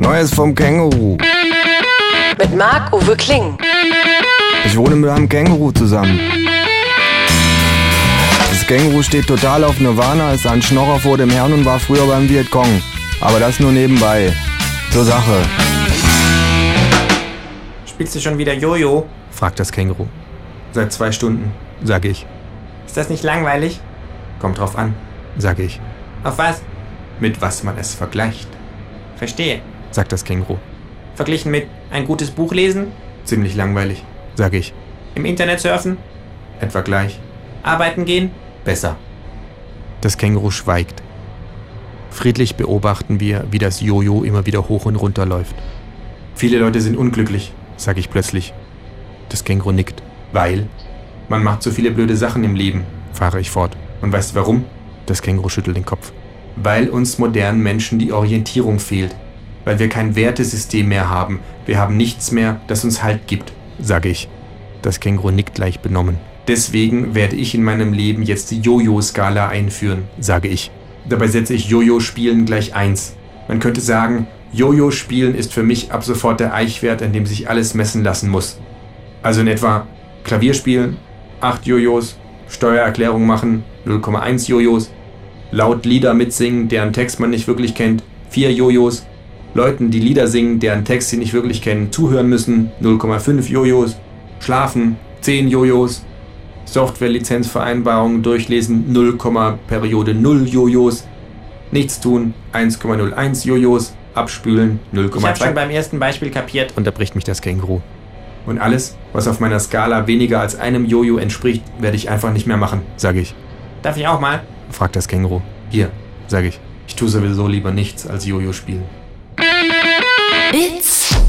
Neues vom Känguru. Mit Marc-Uwe Kling. Ich wohne mit einem Känguru zusammen. Das Känguru steht total auf Nirvana, ist ein Schnorrer vor dem Herrn und war früher beim Vietcong. Aber das nur nebenbei. Zur Sache. Spielst du schon wieder Jojo? fragt das Känguru. Seit zwei Stunden. Sag ich, Ist das nicht langweilig? Kommt drauf an. sag ich, Auf was? mit was man es vergleicht, Verstehe. Sagt das Känguru. Verglichen mit ein gutes Buch lesen, Ziemlich langweilig, sag ich, im Internet surfen, etwa gleich. arbeiten gehen. Besser. Das Känguru schweigt. Friedlich beobachten wir, wie das Jojo immer wieder hoch und runter läuft. Viele Leute sind unglücklich, Sag ich plötzlich. Das Känguru nickt. weil man macht so viele blöde Sachen im Leben. Fahre ich fort. Und weißt du warum? Das Känguru schüttelt den Kopf. Weil uns modernen Menschen die Orientierung fehlt. Weil wir kein Wertesystem mehr haben. Wir haben nichts mehr, das uns Halt gibt. Sage ich. Das Känguru nickt leicht benommen. Deswegen werde ich in meinem Leben jetzt die Jojo-Skala einführen. Sage ich. Dabei setze ich Jojo-Spielen gleich 1. Man könnte sagen, Jojo-Spielen ist für mich ab sofort der Eichwert, an dem sich alles messen lassen muss. Also in etwa Klavierspielen, 8 Jojos, Steuererklärung machen, 0,1 Jojos, laut Lieder mitsingen, deren Text man nicht wirklich kennt, 4 Jojos, Leuten, die Lieder singen, deren Text sie nicht wirklich kennen, zuhören müssen, 0,5 Jojos, schlafen, 10 Jojos, Software-Lizenzvereinbarungen durchlesen, 0, Periode 0 Jojos, nichts tun, 1,01 Jojos, abspülen, Ich habe schon 0,2 beim ersten Beispiel kapiert. Unterbricht mich das Känguru. und alles, was auf meiner Skala weniger als einem Jojo entspricht, werde ich einfach nicht mehr machen. Sage ich. Darf ich auch mal? Fragt das Känguru. Hier, Sage ich. ich tue sowieso lieber nichts als Jojo spielen. It's